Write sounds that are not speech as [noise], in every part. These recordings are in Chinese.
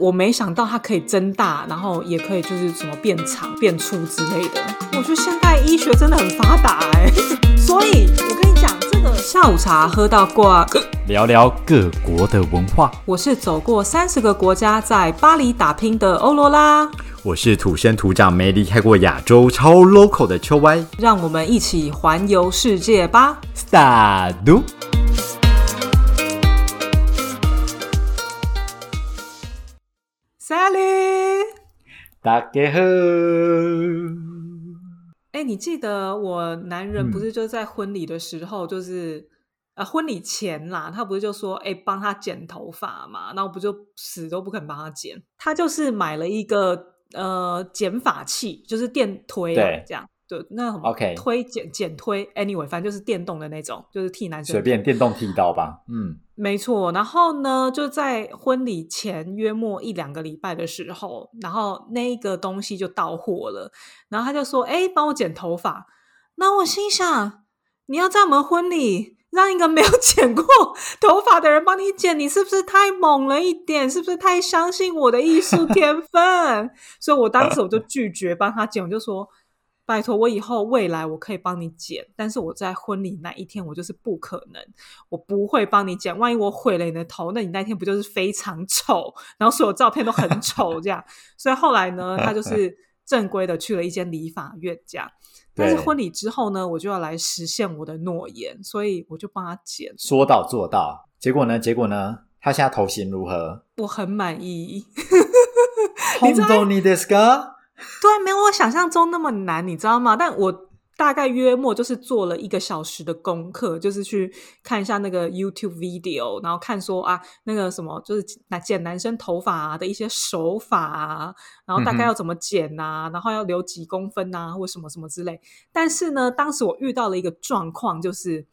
我没想到它可以增大，然后也可以就是什么变长、变粗之类的。我觉得现代医学真的很发达哎，[laughs] 所以我跟你讲，这个下午茶喝到挂，[coughs] 聊聊各国的文化。我是走过三十个国家，在巴黎打拼的欧罗拉，我是土生土长没离开过亚洲、超 local 的秋歪。让我们一起环游世界吧，Start！Sally，大家好。哎，你记得我男人嗯不是就在婚礼的时候，就是、啊婚礼前啦，他不是就说哎帮他剪头发嘛，然后不就死都不肯帮他剪，他就是买了一个呃剪发器，就是电推啊对这样。对，那什么 OK 推剪剪推，anyway，反正就是电动的那种，就是替男生随便电动剃刀吧。嗯，没错，然后呢，就在婚礼前约莫一两个礼拜的时候，然后那一个东西就到货了，然后他就说：“哎，帮我剪头发。”那我心想：“你要在我们婚礼让一个没有 [laughs] 剪过头发的人帮你剪，你是不是太猛了一点？是不是太相信我的艺术天分？” [laughs] 所以，我当时我就拒绝帮他剪，我就说。拜托，我以后未来我可以帮你剪，但是我在婚礼那一天我就是不可能，我不会帮你剪。万一我毁了你的头，那你那天不就是非常丑，然后所有照片都很丑这样。所以后来呢，他就是[laughs] 正规的去了一间理发院这样。但是对婚礼之后呢，我就要来实现我的诺言，所以我就帮他剪，说到做到。结果呢？结果呢？他现在头型如何？我很满意。[laughs] 你知道本当にですか？ 对，没有我想象中那么难，你知道吗？但我大概约莫就是做了一个小时的功课，就是去看一下那个 YouTube video，然后看说啊，那个什么就是剪剪男生头发、啊、的一些手法啊，然后大概要怎么剪啊，然后要留几公分啊，或什么什么之类。但是呢，当时我遇到了一个状况，就是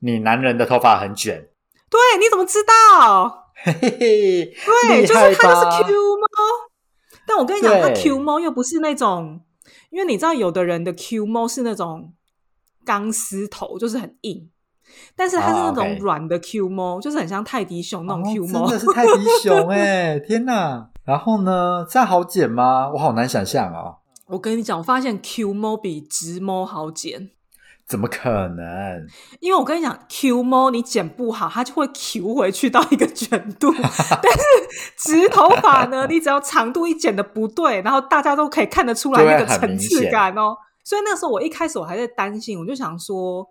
你男人的头发很卷，对，你怎么知道？嘿嘿嘿，对，就是厉害它就是 Q 猫。但我跟你讲，它对 Q 猫又不是那种，因为你知道，有的人的 Q 猫是那种钢丝头，就是很硬，但是它是啊那种软的 Q 猫，就是很像泰迪熊那种 Q 哦猫。真的是泰迪熊 [laughs] 哎、天哪！然后呢，这样好剪吗？我好难想象哦，我跟你讲，我发现 Q 猫比直猫好剪，怎么可能？因为我跟你讲，Q 猫你剪不好，它就会 Q 回去到一个卷度，[laughs] 但是直头发呢，你只要长度一剪的不对，然后大家都可以看得出来那个层次感哦。所以那时候我一开始我还在担心，我就想说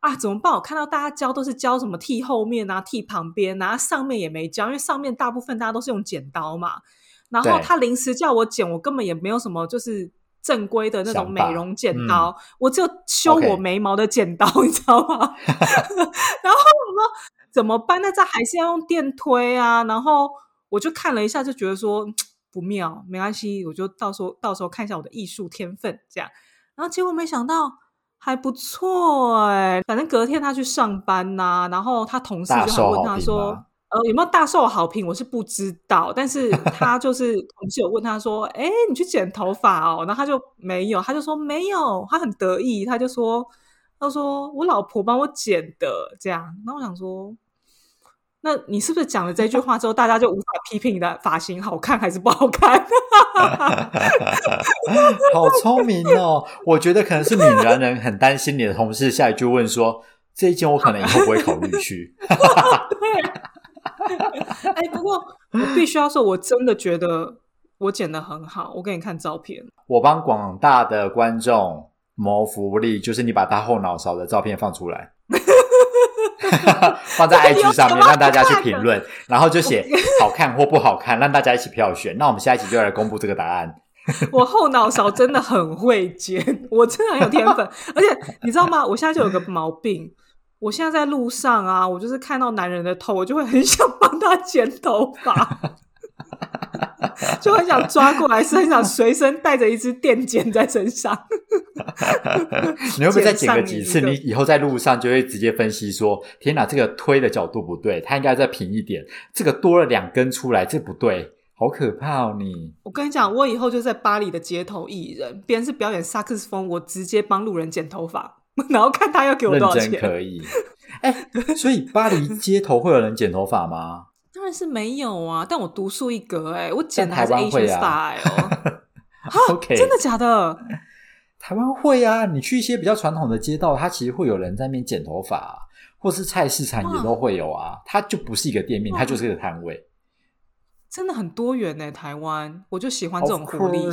啊，怎么办？我看到大家教都是教什么剃后面啊、剃旁边啊，上面也没教，因为上面大部分大家都是用剪刀嘛。然后他临时叫我剪，我根本也没有什么就是正规的那种美容剪刀，我只有修我眉毛的剪刀，你知道吗？[laughs] 然后我说怎么办？那这还是要用电推啊。然后我就看了一下，就觉得说不妙，没关系，我就到时候到时候看一下我的艺术天分这样。然后结果没想到还不错哎、反正隔天他去上班呐、然后他同事就还问他说。呃，有没有大受好评？我是不知道，但是 [laughs] 他就是同事有问他说：“哎，你去剪头发哦？”然后他就没有，他就说没有，他很得意，他就说：“他说我老婆帮我剪的，这样。”然后我想说，那你是不是讲了这句话之后，大家就无法批评你的发型好看还是不好看？[laughs] 好聪明哦！我觉得可能是闽南人很担心你的同事下一句问说：“这一件我可能以后不会考虑去。[laughs] [laughs] 哎，不过我必须要说，我真的觉得我剪的很好。我给你看照片，”我帮广大的观众谋福利，就是你把他后脑勺的照片放出来，[laughs] 放在 IG 上面，让大家去评论，然后就写好看或不好看，让大家一起票选。那我们下一集就来公布这个答案。[laughs] 我后脑勺真的很会剪，我真的很有天分。而且你知道吗？我现在就有个毛病，我现在在路上啊，我就是看到男人的头，我就会很想帮他剪头发，就很想抓过来，是很想随身带着一支电剪在身上。[laughs] 你会不会再剪个几次？你以后在路上就会直接分析说：天哪，这个推的角度不对，它应该再平一点。这个多了两根出来，这不对，好可怕哦！你我跟你讲，我以后就在巴黎的街头艺人，别人是表演萨克斯风，我直接帮路人剪头发，[laughs] 然后看他要给我多少钱。可以。[laughs] 哎、[laughs] 所以巴黎街头会有人剪头发吗？当然是没有啊，但我独树一格哎、我剪的还是台湾会 Asian 啊 style，OK，真的假的？台湾会啊，你去一些比较传统的街道，它其实会有人在那边剪头发、啊，或是菜市场也都会有啊。它就不是一个店面，它就是一个摊位。真的很多元呢、台湾我就喜欢这种活力。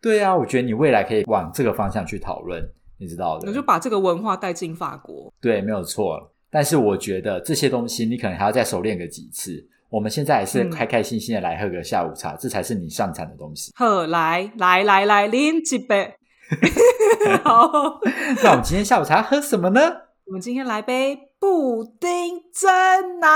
对啊，我觉得你未来可以往这个方向去讨论，你知道的。我就把这个文化带进法国。对，没有错。但是我觉得这些东西你可能还要再熟练个几次。我们现在还是嗯开开心心的来喝个下午茶，这才是你擅长的东西。喝，来来来来，拎几杯。[laughs] 好，[laughs] 那我们今天下午茶喝什么呢？我们今天来杯布丁真奶，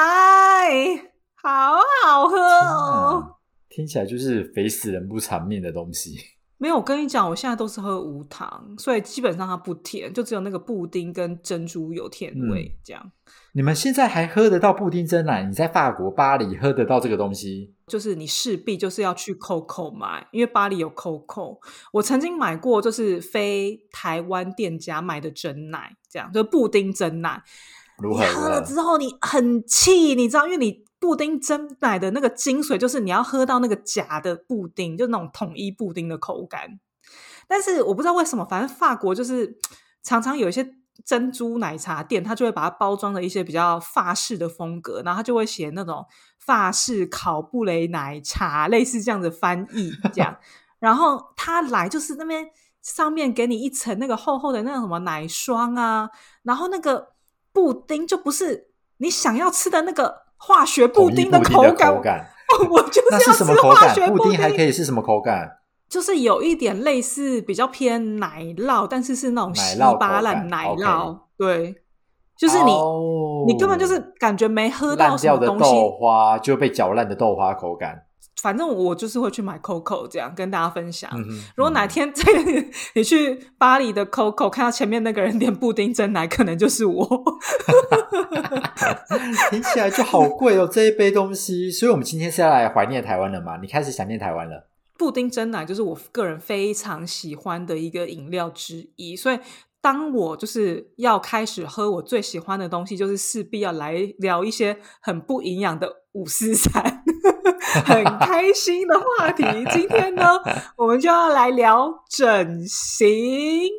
好好喝哦。啊听起来就是肥死人不偿命的东西。没有，我跟你讲，我现在都是喝无糖，所以基本上它不甜，就只有那个布丁跟珍珠有甜味，这样。你们现在还喝得到布丁真奶？你在法国巴黎喝得到这个东西？就是你势必就是要去 COCO 买，因为巴黎有 COCO。我曾经买过，就是非台湾店家买的真奶，这样就是布丁真奶。如何？喝了之后你很气，你知道，因为你布丁真奶的那个精髓就是你要喝到那个假的布丁，就那种统一布丁的口感。但是我不知道为什么，反正法国就是常常有一些珍珠奶茶店，它就会把它包装的一些比较法式的风格，然后它就会写那种法式烤布雷奶茶，类似这样的翻译这样。[laughs] 然后它来就是那边上面给你一层那个厚厚的那种什么奶霜啊，然后那个布丁就不是你想要吃的那个化学布丁的口感，[laughs] 我就是那要是什么口吃化学感？布丁还可以是什么口感？就是有一点类似比较偏奶酪，但是是那种稀巴烂感奶酪，对，就是你、哦你根本就是感觉没喝到烂什么东西。掉的豆花就被搅烂的豆花口感。反正我就是会去买 COCO 这样跟大家分享。如果哪嗯天 [laughs] 在你去巴黎的 COCO 看到前面那个人点布丁真奶，可能就是我。[laughs] 听起来就好贵哦，这一杯东西。所以，我们今天是要来怀念台湾了嘛？你开始想念台湾了？布丁真奶就是我个人非常喜欢的一个饮料之一，所以当我就是要开始喝我最喜欢的东西，就是势必要来聊一些很不营养的五四三，[laughs] 很开心的话题。今天呢，[laughs] 我们就要来聊整形，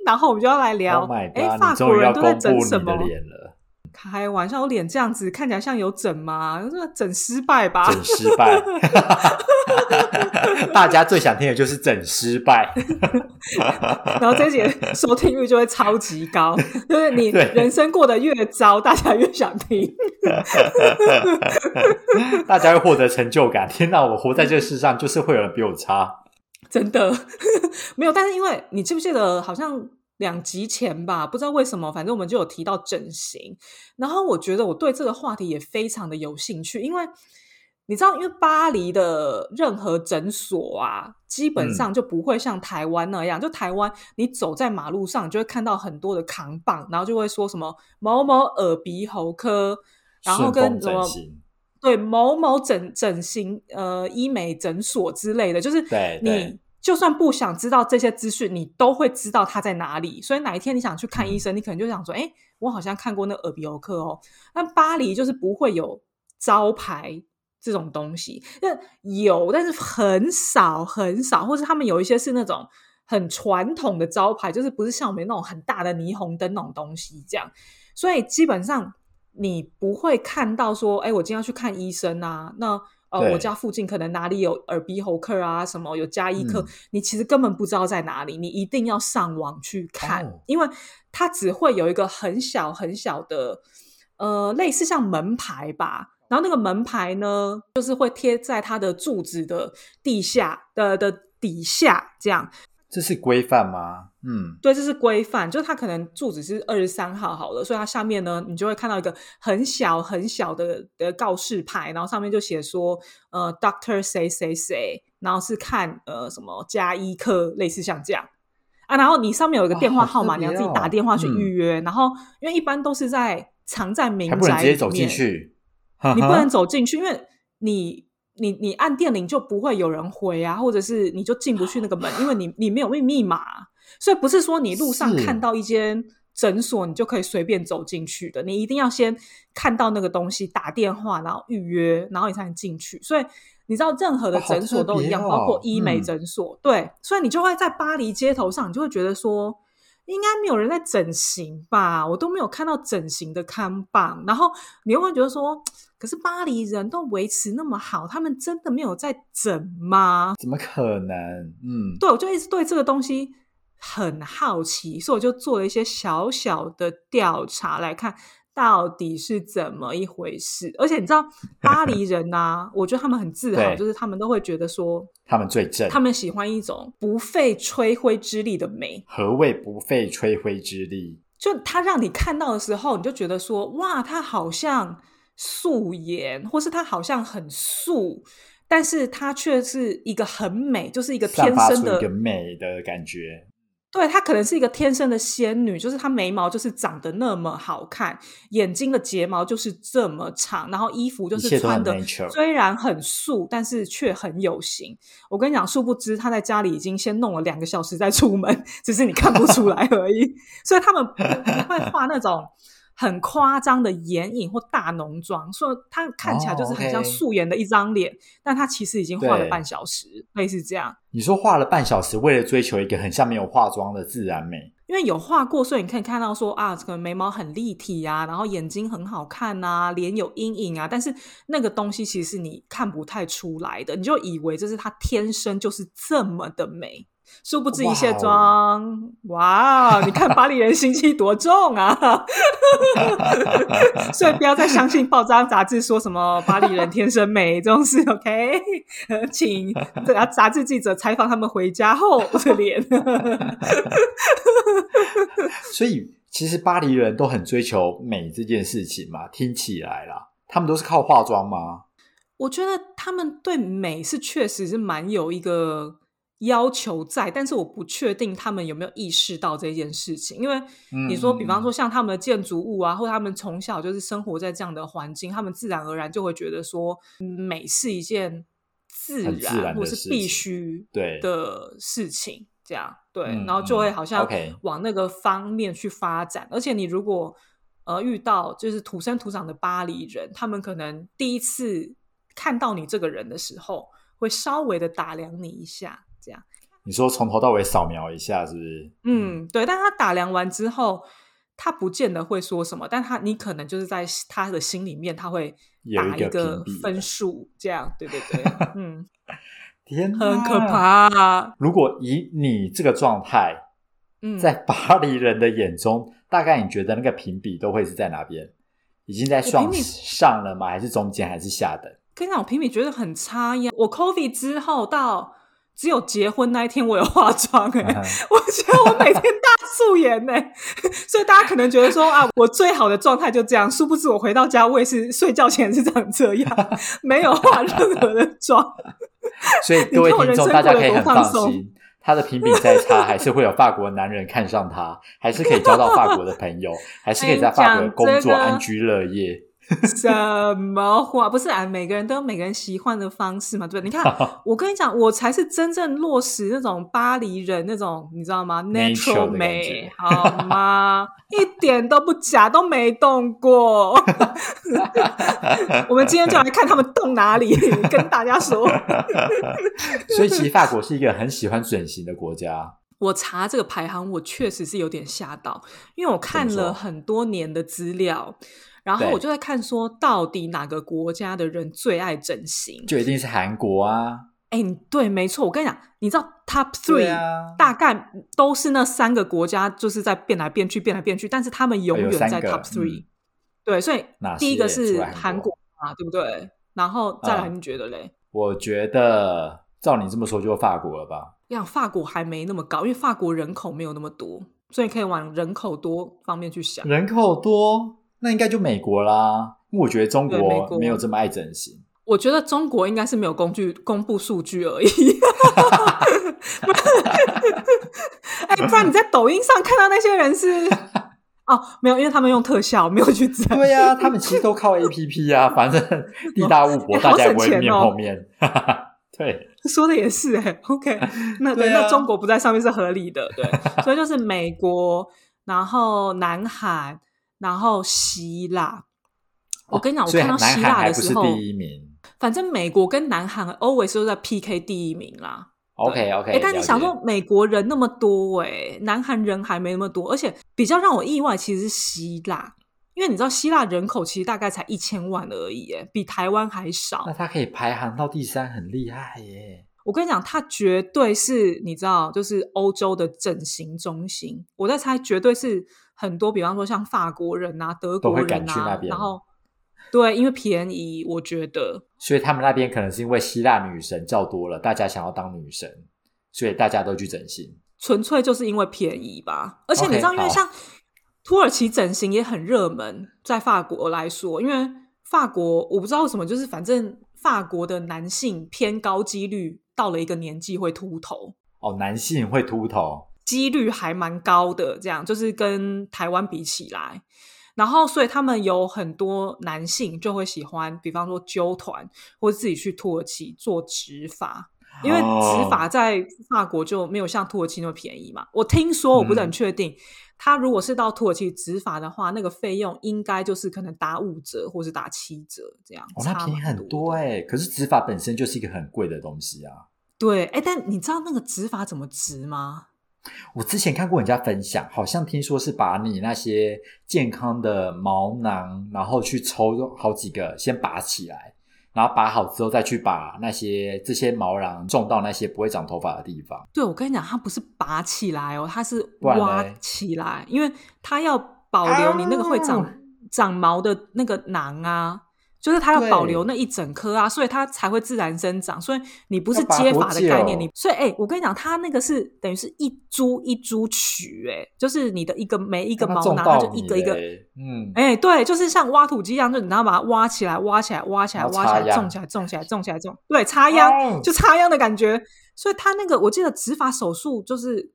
然后我们就要来聊，Oh 哎！法国人都在整什么开玩笑，我脸这样子看起来像有整吗？这整失败吧？[laughs] 整失败。[laughs] 大家最想听的就是整失败。[laughs] 然后这一节收听率就会超级高，就是你对人生过得越糟，大家越想听。[laughs] 大家会获得成就感。天哪，我活在这个世上，就是会有人比我差。真的没有，但是因为你记不记得，好像两集前吧，不知道为什么，反正我们就有提到整形，然后我觉得我对这个话题也非常的有兴趣，因为你知道，因为巴黎的任何诊所啊，基本上就不会像台湾那样，就台湾你走在马路上，你就会看到很多的扛棒，然后就会说什么某某耳鼻喉科，然后跟什么对某某整整形呃医美诊所之类的，就是你就算不想知道这些资讯，你都会知道它在哪里。所以哪一天你想去看医生，你可能就想说，哎，我好像看过那个耳鼻喉科哦。那巴黎就是不会有招牌这种东西，那有，但是很少很少，或是他们有一些是那种很传统的招牌，就是不是像我们那种很大的霓虹灯那种东西这样。所以基本上你不会看到说，哎，我今天要去看医生啊，那呃，对我家附近可能哪里有耳鼻喉科啊，什么有加医科，嗯你其实根本不知道在哪里，你一定要上网去看，哦因为它只会有一个很小很小的，呃，类似像门牌吧。然后那个门牌呢，就是会贴在它的柱子的地下的的底下，这样。这是规范吗？嗯，对，这是规范，就是它可能柱子是二十三号好了，所以它下面呢，你就会看到一个很小很小的的告示牌，然后上面就写说，呃，Doctor 谁谁谁，然后是看呃什么加医科，类似像这样。啊，然后你上面有一个电话号码，你要自己打电话去嗯。预约，然后因为一般都是在藏在民还不能宅里直接走进面，去，你不能走进去，因为你你你按电铃就不会有人回啊，或者是你就进不去那个门，因为你你没有密密码，所以不是说你路上看到一间诊所你就可以随便走进去的，你一定要先看到那个东西，打电话然后预约，然后你才能进去。所以你知道，任何的诊所都一样，包括医美嗯诊所，对，所以你就会在巴黎街头上，你就会觉得说。应该没有人在整形吧？我都没有看到整形的看榜，然后你又会觉得说，可是巴黎人都维持那么好，他们真的没有在整吗？怎么可能？嗯，对，我就一直对这个东西很好奇，所以我就做了一些小小的调查来看到底是怎么一回事。而且你知道，[laughs] 巴黎人呐、我觉得他们很自豪，就是他们都会觉得说，他们最正。他们喜欢一种不费吹灰之力的美。何谓不费吹灰之力？就他让你看到的时候，你就觉得说，哇，他好像素颜，或是他好像很素，但是他却是一个很美，就是一个天生的一个美的感觉。对，她可能是一个天生的仙女，就是她眉毛就是长得那么好看，眼睛的睫毛就是这么长，然后衣服就是穿的虽然很素，但是却很有型。我跟你讲，殊不知她在家里已经先弄了两个小时再出门，只是你看不出来而已。[laughs] 所以他们不不会画那种很夸张的眼影或大浓妆，所以她看起来就是很像素颜的一张脸，但她其实已经画了半小时，类似这样。你说画了半小时，为了追求一个很像没有化妆的自然美，因为有画过，所以你可以看到说啊，这个眉毛很立体啊，然后眼睛很好看啊，脸有阴影啊，但是那个东西其实是你看不太出来的，你就以为这是她天生就是这么的美，殊不知一卸哇哦妆，哇，你看巴黎人心机多重啊！[laughs] 所以不要再相信报章杂志说什么巴黎人天生美这种事，OK？呃 [laughs] 请这个杂志记者采访他们回家后的脸。[laughs] 所以其实巴黎人都很追求美这件事情嘛。听起来啦，他们都是靠化妆吗？我觉得他们对美是确实是蛮有一个要求在，但是我不确定他们有没有意识到这件事情。因为你说，比方说像他们的建筑物啊，或他们从小就是生活在这样的环境，他们自然而然就会觉得说，美是一件自然或是必须对的事情。这样对，嗯然后就会嗯好像往那个方面去发展。而且你如果呃遇到就是土生土长的巴黎人，他们可能第一次看到你这个人的时候，会稍微的打量你一下。你说从头到尾扫描一下，是不是？嗯，对。但他打量完之后，他不见得会说什么，但他你可能就是在他的心里面，他会打有一个分数，这样。对对对，[laughs] 嗯，天，很可。怕。如果以你这个状态，嗯，在巴黎人的眼中，大概你觉得那个评比都会是在哪边？已经在上上了吗？还是中间？还是下等？跟你讲，我评比觉得很差呀。我 COVID 之后到只有结婚那一天我有化妆哎、嗯 [laughs] 我觉得我每天大素颜哎、[laughs] 所以大家可能觉得说啊，我最好的状态就这样，殊不知我回到家我也是睡觉前是长这样，[laughs] 没有化任何的妆。所以各位听众，你看我人生大家可以很放心，他的评比再差，还是会有法国男人看上他，还是可以交到法国的朋友，还是可以在法国工作安居乐业。[laughs] 什么话？不是啊，每个人都有每个人喜欢的方式嘛，对不对？你看，[laughs] 我跟你讲，我才是真正落实那种巴黎人那种，你知道吗？natural 美，好吗？[laughs] 一点都不假，都没动过。我们今天就来看他们动哪里，跟大家说。所以其实法国是一个很喜欢整形的国家。我查这个排行，我确实是有点吓到，因为我看了很多年的资料，然后我就在看说，到底哪个国家的人最爱整形？就一定是韩国啊，哎，你对，没错。我跟你讲，你知道 Top Three、啊，大概都是那三个国家，就是在变来变去，变来变去，但是他们永远在 Top Three、嗯对，所以第一个是韩韩国国嘛，对不对？然后再来，嗯你觉得嘞？我觉得照你这么说，就法国了吧？我想法国还没那么高，因为法国人口没有那么多，所以可以往人口多方面去想。人口多，那应该就美国啦。因为我觉得中国国没有这么爱整形。我觉得中国应该是没有工具公布数据而已。哎、不然你在抖音上看到那些人是 [laughs] 哦，没有，因为他们用特效，没有去整。对呀、他们其实都靠 A P P 啊，反正地大物博，大家也不会面后面。[laughs] 对，说的也是哎、[laughs] o k 那对对啊那中国不在上面是合理的，对，[laughs] 所以就是美国，然后南韩，然后希腊。我跟你讲，我看到希腊的时候，第一名。反正美国跟南韩 always 都在 PK 第一名啦。OK OK，哎，但你想说，美国人那么多、哎，南韩人还没那么多，而且比较让我意外，其实是希腊，因为你知道希腊人口其实大概才一千万而已，哎，比台湾还少那。它可以排行到第三，很厉害耶。我跟你讲，它绝对是你知道，就是欧洲的整形中心。我在猜，绝对是很多，比方说像法国人啊、德国人啊，然后对，因为便宜，我觉得所以他们那边可能是因为希腊女神较多了，大家想要当女神，所以大家都去整形。纯粹就是因为便宜吧。而且你知道，因为好像土耳其整形也很热门，在法国来说，因为法国我不知道为什么，就是反正法国的男性偏高几率到了一个年纪会秃头。哦，男性会秃头，几率还蛮高的，这样就是跟台湾比起来，然后所以他们有很多男性就会喜欢，比方说揪团或者自己去土耳其做植发，因为哦植发在法国就没有像土耳其那么便宜嘛。我听说，我不是很嗯确定，他如果是到土耳其执法的话，那个费用应该就是可能打五折或是打七折这样，哦，那便宜很多的哎。可是执法本身就是一个很贵的东西啊。对，哎，但你知道那个执法怎么植吗？我之前看过人家分享，好像听说是把你那些健康的毛囊，然后去抽好几个，先拔起来，然后拔好之后再去把那些这些毛囊种到那些不会长头发的地方。对，我跟你讲，它不是拔起来哦，它是挖起来，因为它要保留你那个会长、啊长毛的那个囊啊，就是它要保留那一整颗啊，所以它才会自然生长。所以你不是接多发的概念，你所以哎、我跟你讲，它那个是等于是一株一株取，哎，就是你的一个每一个毛囊，它就一个一个。嗯，哎、对，就是像挖土机一样，就你要把它挖起来、挖起来、挖起来、挖起来、种起来、种起来、种起来、种，对，插秧、哦就插秧的感觉。所以它那个，我记得植发手术就是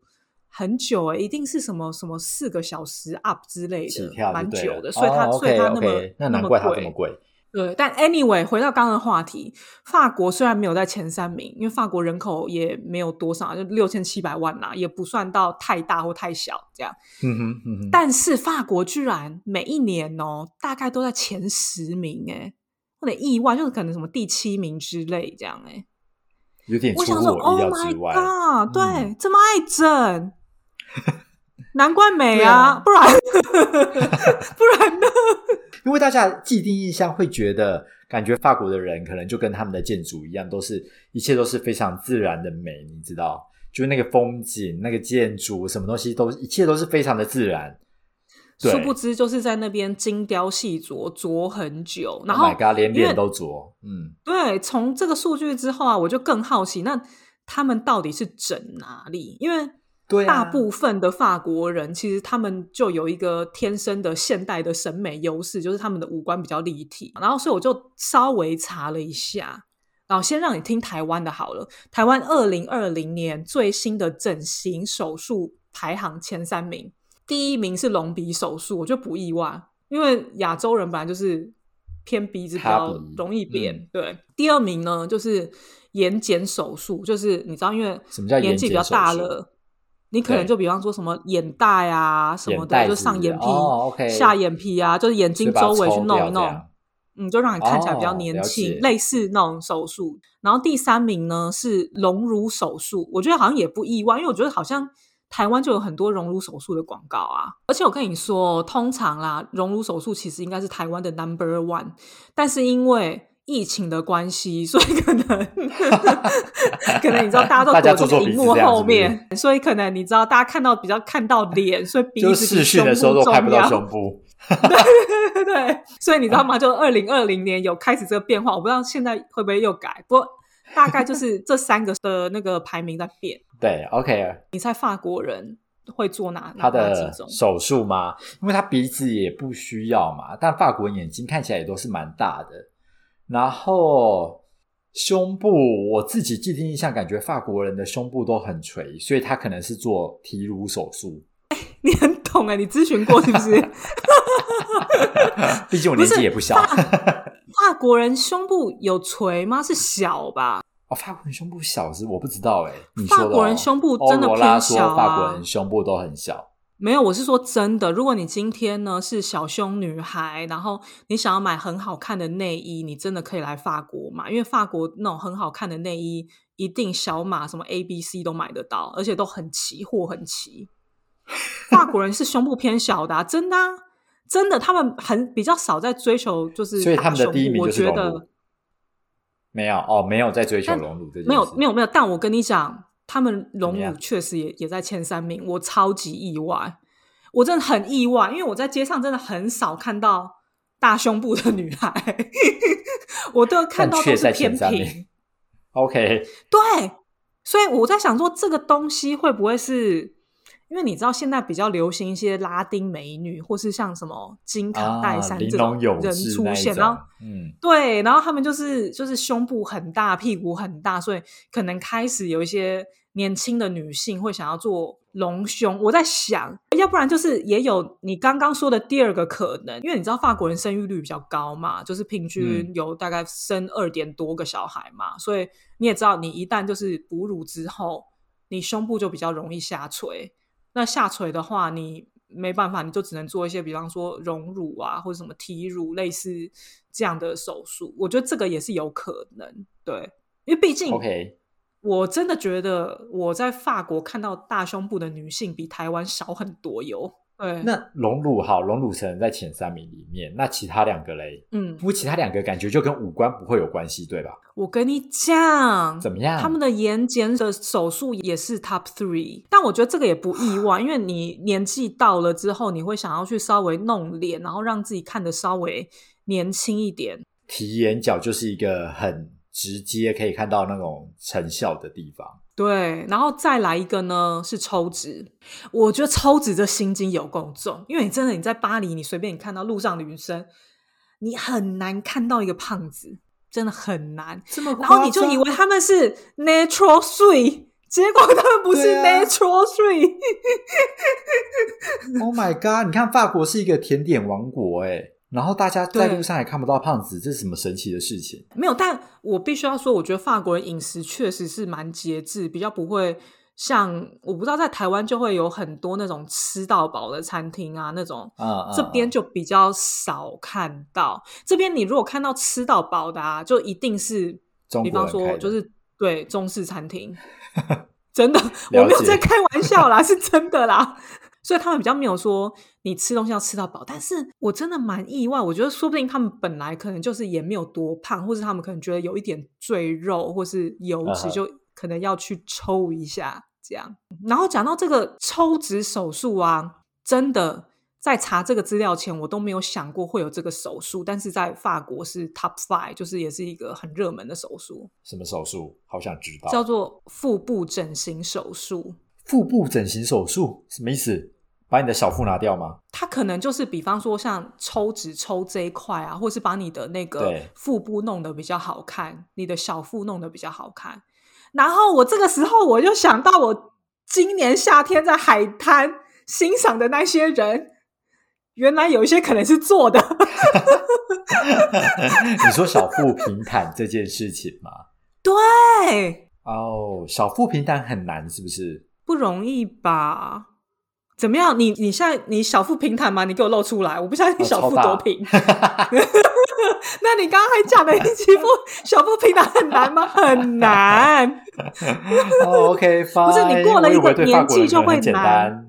很久哎、一定是什么什么四个小时 up 之类的，蛮久的。所以它、哦所以它那么那难怪它这么贵。贵。对，但 anyway，回到刚刚的话题，法国虽然没有在前三名，因为法国人口也没有多少，就六千七百万啦，也不算到太大或太小这样。嗯哼嗯哼，但是法国居然每一年哦，大概都在前十名，哎，有点意外，就是可能什么第七名之类这样，哎，有点出我想说，Oh 乎我意料 my 之外。god，对，嗯这么爱整，[laughs] 难怪美啊，啊不然 [laughs] 不然呢？因为大家既定印象会觉得，感觉法国的人可能就跟他们的建筑一样，都是一切都是非常自然的美，你知道，就是那个风景、那个建筑，什么东西都一切都是非常的自然。对殊不知就是在那边精雕细琢，琢很久，然 Oh 后 my god，连脸都琢，嗯，对，从这个数据之后啊，我就更好奇，那他们到底是整哪里？因为对啊大部分的法国人其实他们就有一个天生的现代的审美优势，就是他们的五官比较立体。然后，所以我就稍微查了一下，然后先让你听台湾的好了。台湾二零二零年最新的整形手术排行前三名，第一名是隆鼻手术，我觉得不意外，因为亚洲人本来就是偏鼻子比较容易扁。嗯对，第二名呢就是眼睑手术，就是你知道，因为什么叫年纪比较大了。你可能就比方说什么眼袋啊什么的，就上眼皮、下眼皮啊，就是眼睛周围去弄一弄嗯，就让你看起来比较年轻，解类似那种手术。然后第三名呢是隆乳手术，我觉得好像也不意外，因为我觉得好像台湾就有很多隆乳手术的广告啊。而且我跟你说，通常啦，隆乳手术其实应该是台湾的 number one，但是因为疫情的关系，所以可能 [laughs] 可能你知道大家都躲做做鼻子进荧幕后面，所以可能你知道大家看到比较看到脸，所以鼻子比是视讯的胸时候都拍不到胸部。对对对，所以你知道吗？就二零二零年有开始这个变化，我不知道现在会不会又改，不过大概就是这三个的那个排名在变。[laughs] 对，OK，你猜法国人会做哪他哪哪的？手术吗？因为他鼻子也不需要嘛，但法国人眼睛看起来也都是蛮大的。然后胸部，我自己既定印象感觉法国人的胸部都很垂，所以他可能是做提乳手术。你很懂哎，你咨询过是不是？[laughs] 毕竟我年纪也不小。法国人胸部有垂吗？是小吧？哦，法国人胸部小是我不知道哎，你说的、哦、法国人胸部真的偏小啊说法国人胸部都很小。没有，我是说真的。如果你今天呢是小胸女孩，然后你想要买很好看的内衣，你真的可以来法国买，因为法国那种很好看的内衣，一定小码什么 A、B、C 都买得到，而且都很齐，货很齐。法国人是胸部偏小的，真的，真的，他们很比较少在追求，就是所以他们的第一名我就是觉得。没有哦，没有在追求隆乳这件事，没有没有没有，但我跟你讲，他们隆乳怎么样确实也也在前三名，我超级意外，我真的很意外，因为我在街上真的很少看到大胸部的女孩，[laughs] 我都看到都是偏平，OK，对，所以我在想说，这个东西会不会是？因为你知道现在比较流行一些拉丁美女，或是像什么金卡戴啊，珊这种人出现，种然后嗯，对，然后他们就是就是胸部很大，屁股很大，所以可能开始有一些年轻的女性会想要做隆胸。我在想，要不然就是也有你刚刚说的第二个可能，因为你知道法国人生育率比较高嘛，就是平均有大概生二点多个小孩嘛，所以你也知道，你一旦就是哺乳之后，你胸部就比较容易下垂。那下垂的话，你没办法，你就只能做一些，比方说隆乳啊，或者什么提乳，类似这样的手术。我觉得这个也是有可能，对，因为毕竟 OK，我真的觉得我在法国看到大胸部的女性比台湾少很多哟。对，那隆乳好，隆乳可能在前三名里面，那其他两个嘞？嗯不，过其他两个感觉就跟五官不会有关系，对吧？我跟你讲，怎么样？他们的眼睑的手术也是 top three，但我觉得这个也不意外，因为你年纪到了之后，你会想要去稍微弄脸，然后让自己看得稍微年轻一点。提眼角就是一个很直接可以看到那种成效的地方。对，然后再来一个呢是抽脂，我觉得抽脂这心机有够重，因为你真的你在巴黎，你随便你看到路上的女生，你很难看到一个胖子，真的很难。这么然后你就以为他们是 natural three，结果他们不是 natural three。Oh my god！你看法国是一个甜点王国哎，然后大家在路上也看不到胖子，这是什么神奇的事情？没有，但我必须要说，我觉得法国人饮食确实是蛮节制，比较不会像我不知道在台湾就会有很多那种吃到饱的餐厅啊，那种嗯，嗯这边就比较少看到。这边你如果看到吃到饱的啊，就一定是中比方说就是对中式餐厅，真的 [laughs] 我没有在开玩笑啦，[laughs] 是真的啦。所以他们比较没有说你吃东西要吃到饱，但是我真的蛮意外，我觉得说不定他们本来可能就是也没有多胖，或是他们可能觉得有一点赘肉或是油脂，就可能要去抽一下这样。然后讲到这个抽脂手术啊，真的在查这个资料前，我都没有想过会有这个手术，但是在法国是 top five，就是也是一个很热门的手术，什么手术？好想知道。叫做腹部整形手术。腹部整形手术什么意思？把你的小腹拿掉吗？它可能就是比方说像抽脂抽这一块啊，或是把你的那个腹部弄得比较好看，你的小腹弄得比较好看。然后我这个时候我就想到，我今年夏天在海滩欣赏的那些人，原来有一些可能是做的。[laughs] [laughs] 你说小腹平坦这件事情吗？[laughs] 对，哦，小腹平坦很难，是不是？不容易吧？怎么样？你你现在你小腹平坦吗？你给我露出来，我不相信小腹多平。[laughs] [laughs] 那你刚刚还讲的你欺负小腹平坦很难吗？很难。[laughs] 哦，OK，不是你过了一个年纪就会难。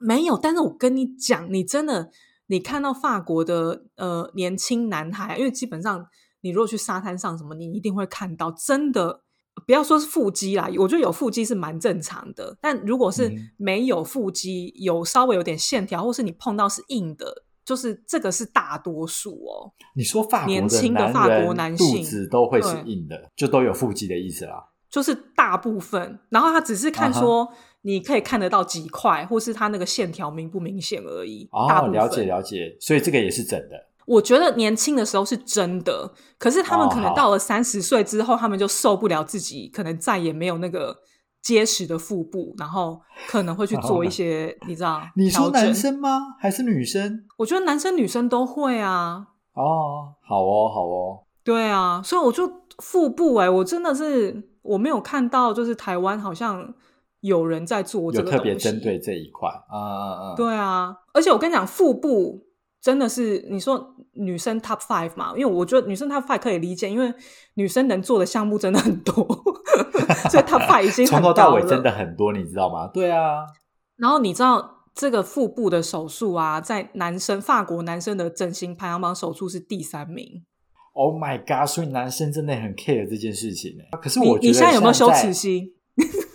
没有，但是我跟你讲，你真的，你看到法国的呃年轻男孩，因为基本上你如果去沙滩上什么，你一定会看到，真的不要说是腹肌啦，我觉得有腹肌是蛮正常的，但如果是嗯没有腹肌，有稍微有点线条，或是你碰到是硬的，就是这个是大多数哦。你说法国年轻的法国男性肚子都会是硬的，就都有腹肌的意思啦。就是大部分，然后他只是看说你可以看得到几块，或是他那个线条明不明显而已。大哦，了解了解，所以这个也是整的。我觉得年轻的时候是真的，可是他们可能到了三十岁之后，他们就受不了自己，可能再也没有那个结实的腹部，然后可能会去做一些，你知道？你说男？生吗？还是女生？我觉得男生女生都会啊，哦，好哦，好哦。对啊，所以我就腹部哎、我真的是我没有看到，就是台湾好像有人在做这有个特别针对这一块啊啊啊！对啊，而且我跟你讲，腹部真的是你说女生 top five 嘛？因为我觉得女生 top five 可以理解，因为女生能做的项目真的很多，所以 top five 已经从。头到尾真的很多，你知道吗？对啊，然后你知道这个腹部的手术啊，在男生法国男生的整形排行榜手术是第三名。Oh my god！所以男生真的很 care 这件事情呢。可是我觉得你现在有没有羞耻心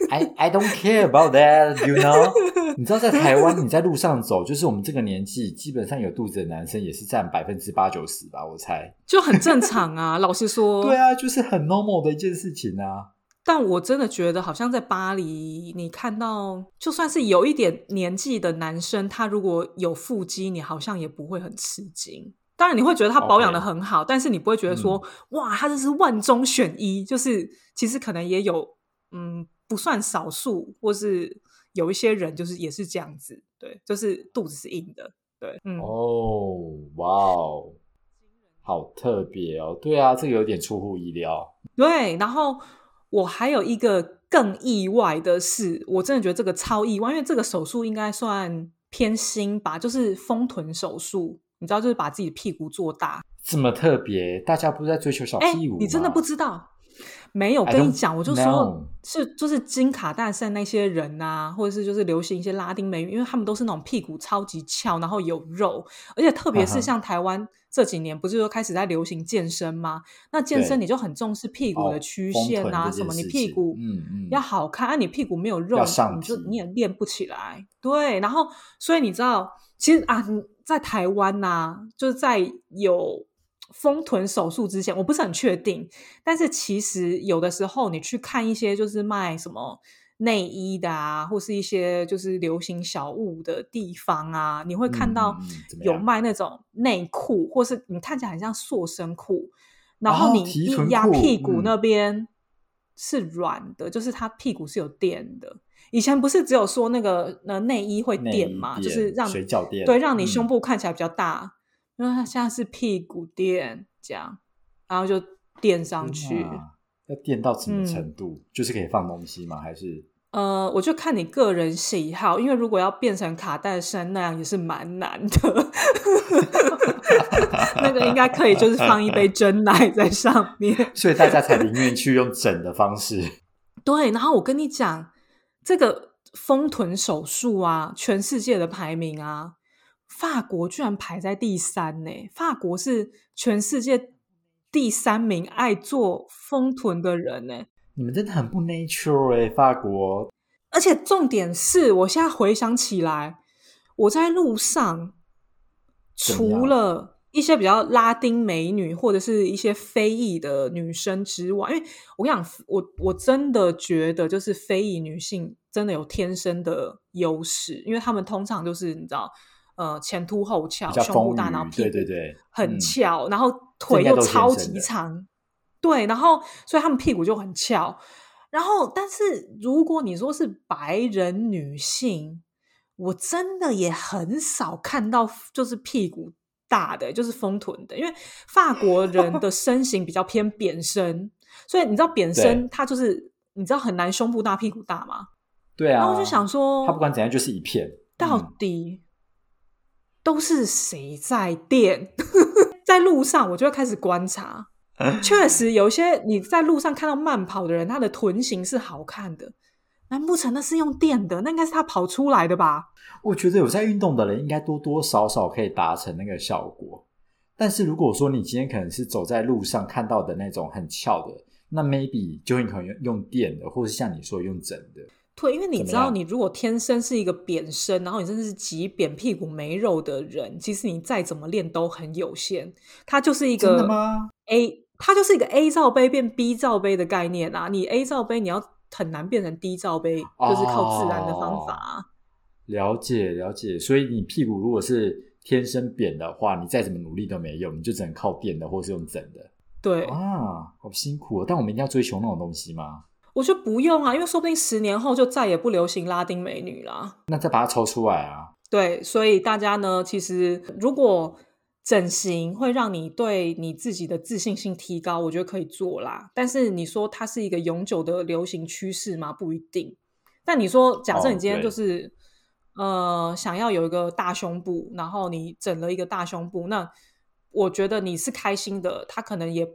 ？I I don't care about that, you know。[laughs] [laughs] 你知道，在台湾，你在路上走，就是我们这个年纪，基本上有肚子的男生也是占百分之八九十吧，我猜。就很正常啊。[laughs] 老实说，对啊，就是很 normal 的一件事情啊。但我真的觉得，好像在巴黎，你看到就算是有一点年纪的男生，他如果有腹肌，你好像也不会很吃惊。当然，你会觉得他保养的很好但是你不会觉得说，哇，他这是万中选一。就是其实可能也有，嗯，不算少数，或是有一些人就是也是这样子，对，就是肚子是硬的，对，嗯，哦，哇哦，好特别哦。对啊，这个有点出乎意料。对，然后我还有一个更意外的是，我真的觉得这个超意外，因为这个手术应该算偏新吧，就是丰臀手术，你知道，就是把自己的屁股做大。这么特别，大家不是在追求小哎屁股吗？你真的不知道？没有，跟你讲，我就说是就是金卡戴珊那些人啊，或者是就是流行一些拉丁美女，因为他们都是那种屁股超级翘，然后有肉，而且特别是像台湾这几年不是说开始在流行健身吗？那健身你就很重视屁股哦的曲丰线啊，什么你屁股嗯嗯。要好看，啊你屁股没有肉你就你也练不起来。对，然后所以你知道，其实啊，在台湾呐、就是在有丰臀手术之前，我不是很确定，但是其实有的时候你去看一些就是卖什么内衣的啊，或是一些就是流行小物的地方啊，你会看到有卖那种内裤，或是你看起来很像塑身裤，然后哦你一压屁股那边是软的，就是它屁股是有垫的。以前不是只有说那个呃内衣会垫嘛，就是让水饺垫对，让你嗯胸部看起来比较大。因为它现在是屁股垫这样，然后就垫上去。要垫到什么嗯程度？就是可以放东西吗？还是呃，我就看你个人喜好，因为如果要变成卡戴珊那样也是蛮难的。[laughs] 那个应该可以，就是放一杯 [laughs] 真奶在上面。所以大家才宁愿去用整的方式？[laughs] 对，然后我跟你讲，这个丰臀手术啊，全世界的排名啊，法国居然排在第三呢。法国是全世界第三名爱做丰臀的人呢。你们真的很不 nature 哎、法国而且重点是我现在回想起来，我在路上，除了一些比较拉丁美女或者是一些非裔的女生之外，因为我跟你讲，我我真的觉得就是非裔女性真的有天生的优势，因为她们通常就是你知道，呃，前凸后翘，胸部大，然后屁股对对对很嗯翘，然后腿又超级长，对，然后所以他们屁股就很翘。然后，但是如果你说是白人女性，我真的也很少看到就是屁股大的，就是丰臀的，因为法国人的 [laughs] 身形比较偏扁身，所以你知道扁身它就是你知道很难胸部大屁股大吗？对啊，然后我就想说，他不管怎样就是一片，到嗯底都是谁在垫？[laughs] 在路上我就会开始观察，确实有些你在路上看到慢跑的人，他的臀型是好看的，难不成那是用垫的？那应该是他跑出来的吧？我觉得有在运动的人应该多多少少可以达成那个效果。但是如果说你今天可能是走在路上看到的那种很翘的，那 maybe 就很可能用用垫的，或是像你说用整的。对，因为你知道，你如果天生是一个扁身，然后你真的是极扁屁股没肉的人，其实你再怎么练都很有限。它就是一真的个吗？A，它就是一个 A 罩杯变 B 罩杯的概念啊。你 A 罩杯，你要很难变成 D 罩杯，就是靠自然的方法啊。了解了解，所以你屁股如果是天生扁的话，你再怎么努力都没用，你就只能靠垫的或是用整的对，啊，好辛苦哦。但我们一定要追求那种东西吗？我觉得不用啊，因为说不定十年后就再也不流行拉丁美女啦。那再把它抽出来啊。对，所以大家呢，其实如果整形会让你对你自己的自信心提高，我觉得可以做啦。但是你说它是一个永久的流行趋势吗？不一定。但你说，假设哦你今天就是、呃想要有一个大胸部，然后你整了一个大胸部，那我觉得你是开心的，他可能也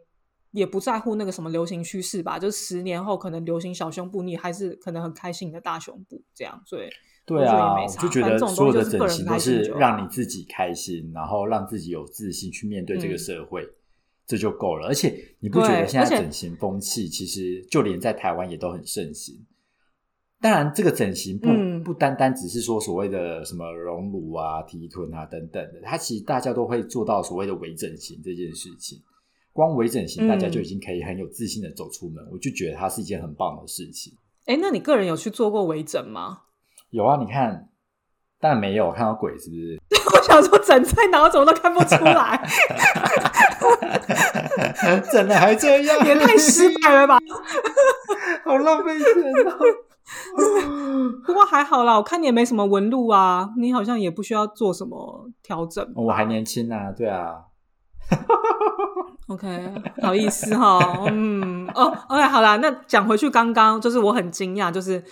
也不在乎那个什么流行趋势吧，就是十年后可能流行小胸部，你还是可能很开心你的大胸部这样，所以对啊，我就觉得所有的整形都是让你自己开心，然后让自己有自信去面对这个嗯社会，这就够了。而且你不觉得现在整形风气其实就连在台湾也都很盛行？当然，这个整形不、嗯不单单只是说所谓的什么隆乳啊、提臀啊等等的，它其实大家都会做到所谓的微整形这件事情。光微整形，大家就嗯已经可以很有自信的走出门，我就觉得它是一件很棒的事情。哎，那你个人有去做过微整吗？有啊，你看，但没有看到鬼是不是？[laughs] 我想说整在哪，我怎么都看不出来，[laughs] 整的还这样，也太失败了吧！[laughs] 好浪费钱啊。不过还好啦，我看你也没什么纹路啊，你好像也不需要做什么调整。我还年轻啊，对啊，[laughs] OK，好意思哈，嗯，哦，OK，好啦，那讲回去，刚刚就是我很惊讶，就是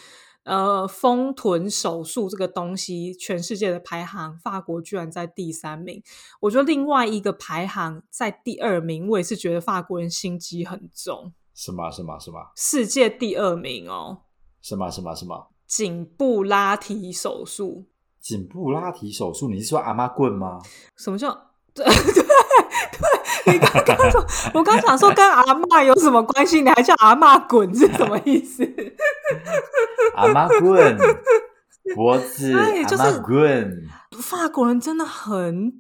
呃，丰臀手术这个东西，全世界的排行，法国居然在第三名。我觉得另外一个排行在第二名，我也是觉得法国人心机很重，什么什么什么世界第二名哦，什么什么什么颈部拉提手术。颈部拉提手术？你是说阿妈棍吗？什么叫对对对？[laughs] 你刚刚说，我刚想说跟阿嬷有什么关系？你还叫阿嬷滚是什么意思？阿妈滚，脖子，[laughs] 对就是阿妈滚。法国人真的很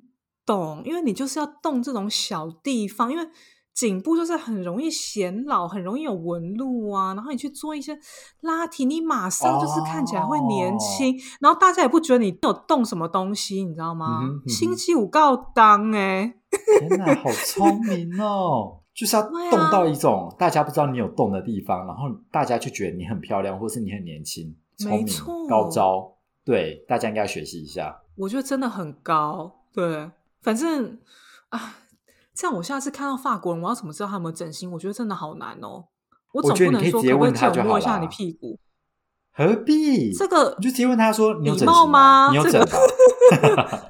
懂，因为你就是要动这种小地方，因为颈部就是很容易显老，很容易有纹路啊。然后你去做一些拉提，你马上就是看起来会年轻，然后大家也不觉得你有动什么东西，你知道吗？星期五告当哎、[laughs] 天哪，好聪明哦！就是要动到一种大家不知道你有动的地方，然后大家就觉得你很漂亮，或是你很年轻、聪明、高招。对，大家应该学习一下。我觉得真的很高。对，反正啊，这样我下次看到法国人，我要怎么知道他们整形？我觉得真的好难哦。我总不能说可不可以问他就好借我摸一下你屁股？何必？这个你就直接问他说：“你有整形吗你有整吧？”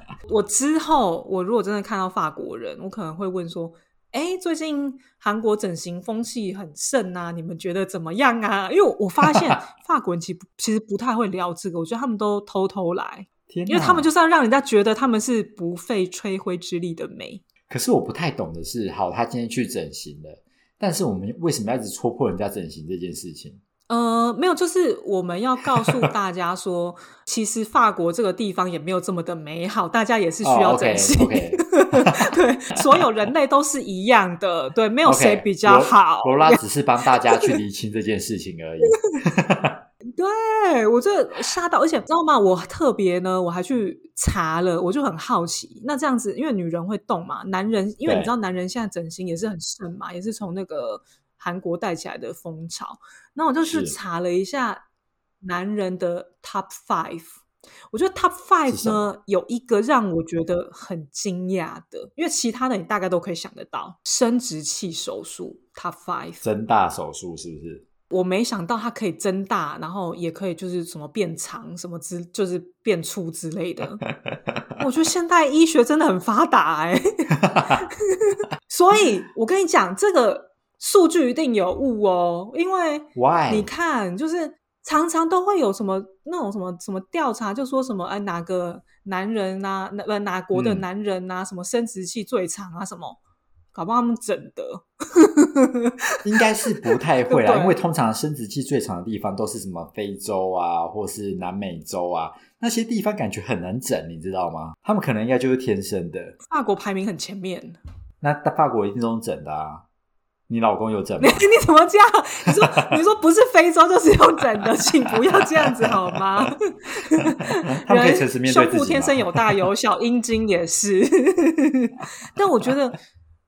[laughs] 我之后，我如果真的看到法国人，我可能会问说：“哎，最近韩国整形风气很盛啊，你们觉得怎么样啊？”因为我我发现 [laughs] 法国人其实不其实不太会聊这个，我觉得他们都偷偷来，因为他们就是要让人家觉得他们是不费吹灰之力的美。可是我不太懂的是，好，他今天去整形了，但是我们为什么要一直戳破人家整形这件事情？呃，没有，就是我们要告诉 [laughs] 大家说，其实法国这个地方也没有这么的美好，大家也是需要整形。[laughs] 对，所有人类都是一样的，对，没有谁比较好。罗罗拉只是帮大家去厘清这件事情而已。[laughs] 对我这吓到，而且知道吗？我特别呢，我还去查了，我就很好奇。那这样子，因为女人会动嘛，男人因为你知道，男人现在整形也是很盛嘛，也是从那个韩国带起来的风潮。那我就去查了一下男人的 Top Five。我觉得 Top Five 呢，有一个让我觉得很惊讶的，因为其他的你大概都可以想得到，生殖器手术 Top Five。增大手术是不是？我没想到它可以增大，然后也可以就是什么变长，什么之就是变粗之类的。我觉得现代医学真的很发达哎、[laughs] 所以我跟你讲，这个数据一定有误哦，因为 Why？你看，就是常常都会有什么那种什么什么调查，就说什么哎哪个男人呐、哪呃哪国的嗯男人呐、什么生殖器最长啊什么，搞不好他们整的。[laughs] 应该是不太会啦，[laughs] 因为通常生殖器最长的地方都是什么非洲啊，或是南美洲啊，那些地方感觉很难整，你知道吗？他们可能应该就是天生的。法国排名很前面，那法国一定都整的啊。你老公有整你吗？[laughs] 你怎么这样？你说你说不是非洲就是用整的，请不要这样子好吗？[laughs] 他们可以诚实面对自己吗胸部天生有大有小，阴茎也是。[laughs] 但我觉得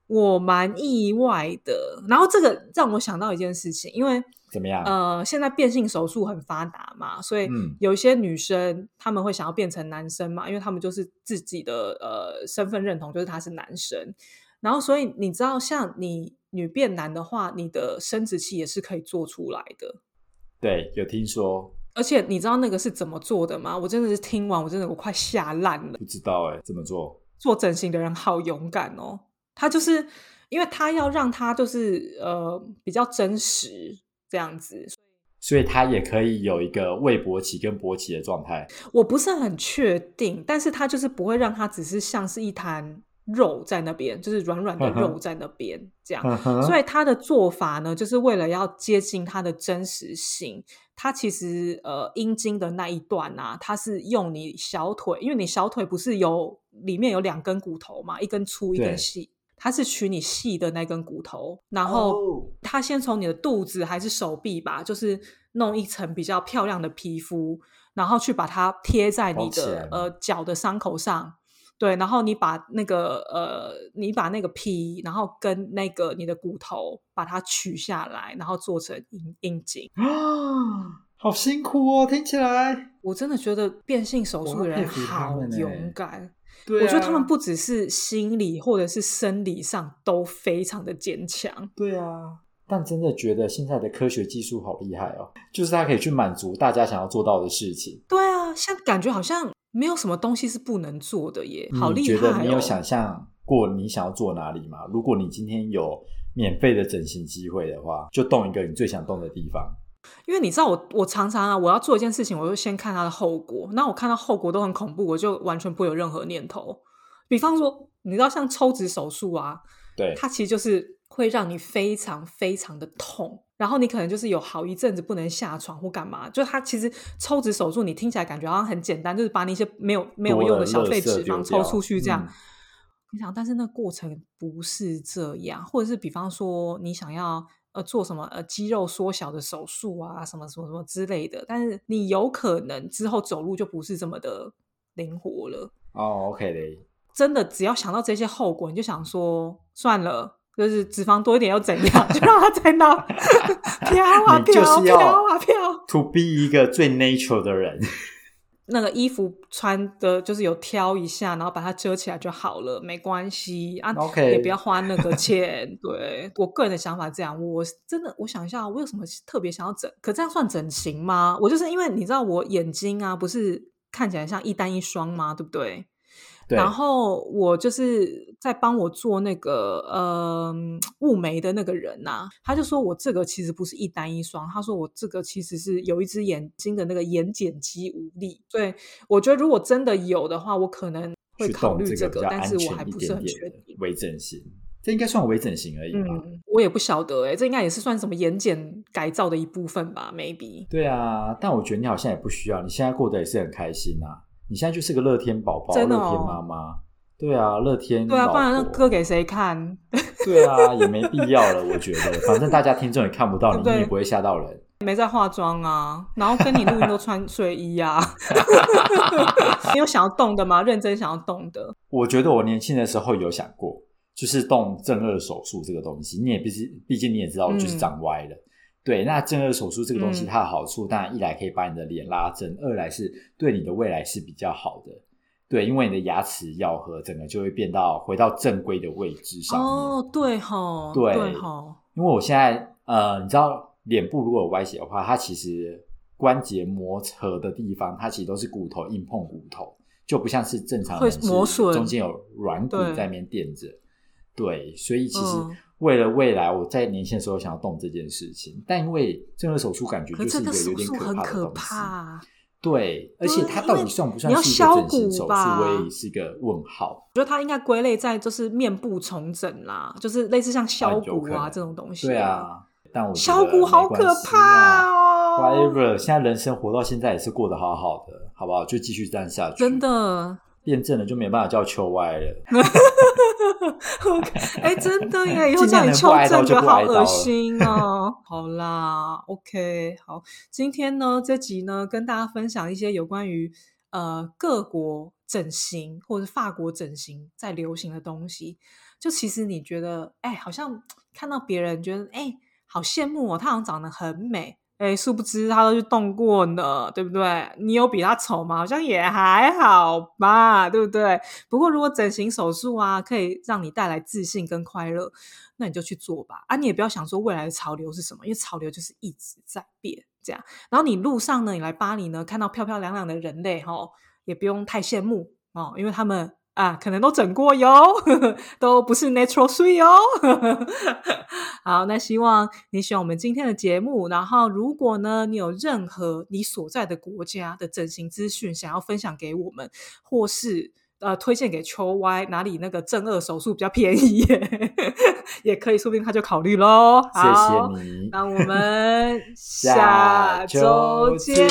我蛮意外的。然后这个让我想到一件事情，因为怎么样？呃，现在变性手术很发达嘛，所以嗯有一些女生她们会想要变成男生嘛，因为她们就是自己的呃身份认同就是他是男生。然后，所以你知道，像你女变男的话，你的生殖器也是可以做出来的。对，有听说。而且你知道那个是怎么做的吗？我真的是听完，我真的我快吓烂了。不知道哎，怎么做？做整形的人好勇敢哦，他就是因为他要让他就是呃比较真实这样子，所以他也可以有一个未勃起跟勃起的状态。我不是很确定，但是他就是不会让他只是像是一滩。肉在那边，就是软软的肉在那边，这样。所以他的做法呢，就是为了要接近它的真实性。它其实呃，阴茎的那一段啊，它是用你小腿，因为你小腿不是有里面有两根骨头嘛，一根粗，一根细。它是取你细的那根骨头，然后它先从你的肚子还是手臂吧，就是弄一层比较漂亮的皮肤，然后去把它贴在你的呃脚的伤口上。对，然后你把那个呃，你把那个皮，然后跟那个你的骨头把它取下来，然后做成阴阴茎啊，好辛苦哦，听起来我真的觉得变性手术的人好勇敢。对，我觉得他们不只是心理或者是生理上都非常的坚强。对啊，但真的觉得现在的科学技术好厉害哦，就是它可以去满足大家想要做到的事情。对啊，像感觉好像。没有什么东西是不能做的耶，好厉害！觉得你有想象过你想要做哪里吗？如果你今天有免费的整形机会的话，就动一个你最想动的地方。因为你知道，我我常常啊，我要做一件事情，我就先看它的后果。那我看到后果都很恐怖，我就完全不会有任何念头。比方说，你知道像抽脂手术啊，对，它其实就是会让你非常非常的痛。然后你可能就是有好一阵子不能下床或干嘛，就它其实抽脂手术，你听起来感觉好像很简单，就是把你一些没有没有用的小废脂肪抽出去这样。你想，但是那过程不是这样，或者是比方说你想要呃做什么呃肌肉缩小的手术啊，什么什么什么之类的，但是你有可能之后走路就不是这么的灵活了。哦，OK 嘞，真的只要想到这些后果，你就想说算了。就是脂肪多一点又怎样？就让它在那 [laughs] 飘啊飘，飘啊飘。To be 一个最 natural 的人，[laughs] 那个衣服穿的就是有挑一下，然后把它遮起来就好了，没关系啊。OK，也不要花那个钱。对我个人的想法这样，我真的我想一下，我有什么特别想要整？可这样算整形吗？我就是因为你知道我眼睛啊，不是看起来像一单一双吗？对不对？然后我就是在帮我做那个呃雾眉的那个人呐，他就说我这个其实不是一单一双，他说我这个其实是有一只眼睛的那个眼睑肌无力，对我觉得如果真的有的话，我可能会考虑这个，但是我还不是很确定。微整形，这应该算微整形而已吧？我也不晓得哎，这应该也是算什么眼睑改造的一部分吧？maybe。对啊，但我觉得你好像也不需要，你现在过得也是很开心啊。你现在就是个乐天宝宝，乐天妈妈，对啊，乐天，对啊，不然那歌给谁看？[laughs] 对啊，也没必要了，我觉得，反正大家听众也看不到 [laughs] 你，你也不会吓到人。没在化妆啊，然后跟你录音都穿睡衣啊。[laughs] 你有想要动的吗？认真想要动的？我觉得我年轻的时候有想过，就是动正颚手术这个东西。你也毕竟，毕竟你也知道，我就是长歪了。对，那正颚手术这个东西，它的好处当然一来可以把你的脸拉正，二来是对你的未来是比较好的。对，因为你的牙齿咬合整个就会变到回到正规的位置上面。哦，对哈，对哈。因为我现在呃，你知道脸部如果有歪斜的话，它其实关节磨合的地方，它其实都是骨头硬碰骨头，就不像是正常会磨损，中间有软骨在那边垫着。对，所以其实。为了未来，我在年轻的时候想要动这件事情，但因为这个手术感觉就是一个有点可怕的东西。对，而且它到底算不算是一个整形手术，我也是一个问号。我觉得它应该归类在就是面部重整啦，就是类似像削骨啊这种东西。对啊，但我削骨好可怕哦。Whatever，现在人生活到现在也是过得好好的，好不好？就继续这样下去。真的。变正了就没办法叫秋歪了。[laughs] [laughs] 哎，真的耶！以后叫你秋正就好恶心哦。[laughs] 好啦，OK，好，今天呢这集呢跟大家分享一些有关于呃各国整形或者法国整形在流行的东西。就其实你觉得，哎，好像看到别人觉得，哎，好羡慕哦，他好像长得很美。哎，殊不知他都去动过呢，对不对？你有比他丑吗？好像也还好吧，对不对？不过如果整形手术啊，可以让你带来自信跟快乐，那你就去做吧。啊，你也不要想说未来的潮流是什么，因为潮流就是一直在变，这样。然后你路上呢，你来巴黎呢，看到漂漂亮亮的人类哈，也不用太羡慕哦，因为他们啊，可能都整过哟，[laughs] 都不是 natural three 哦。[laughs] 好，那希望你喜欢我们今天的节目。然后，如果呢，你有任何你所在的国家的整形资讯想要分享给我们，或是呃推荐给秋 Y 哪里那个正颚手术比较便宜，[laughs] 也可以，说不定他就考虑喽。谢谢你，那我们下周见。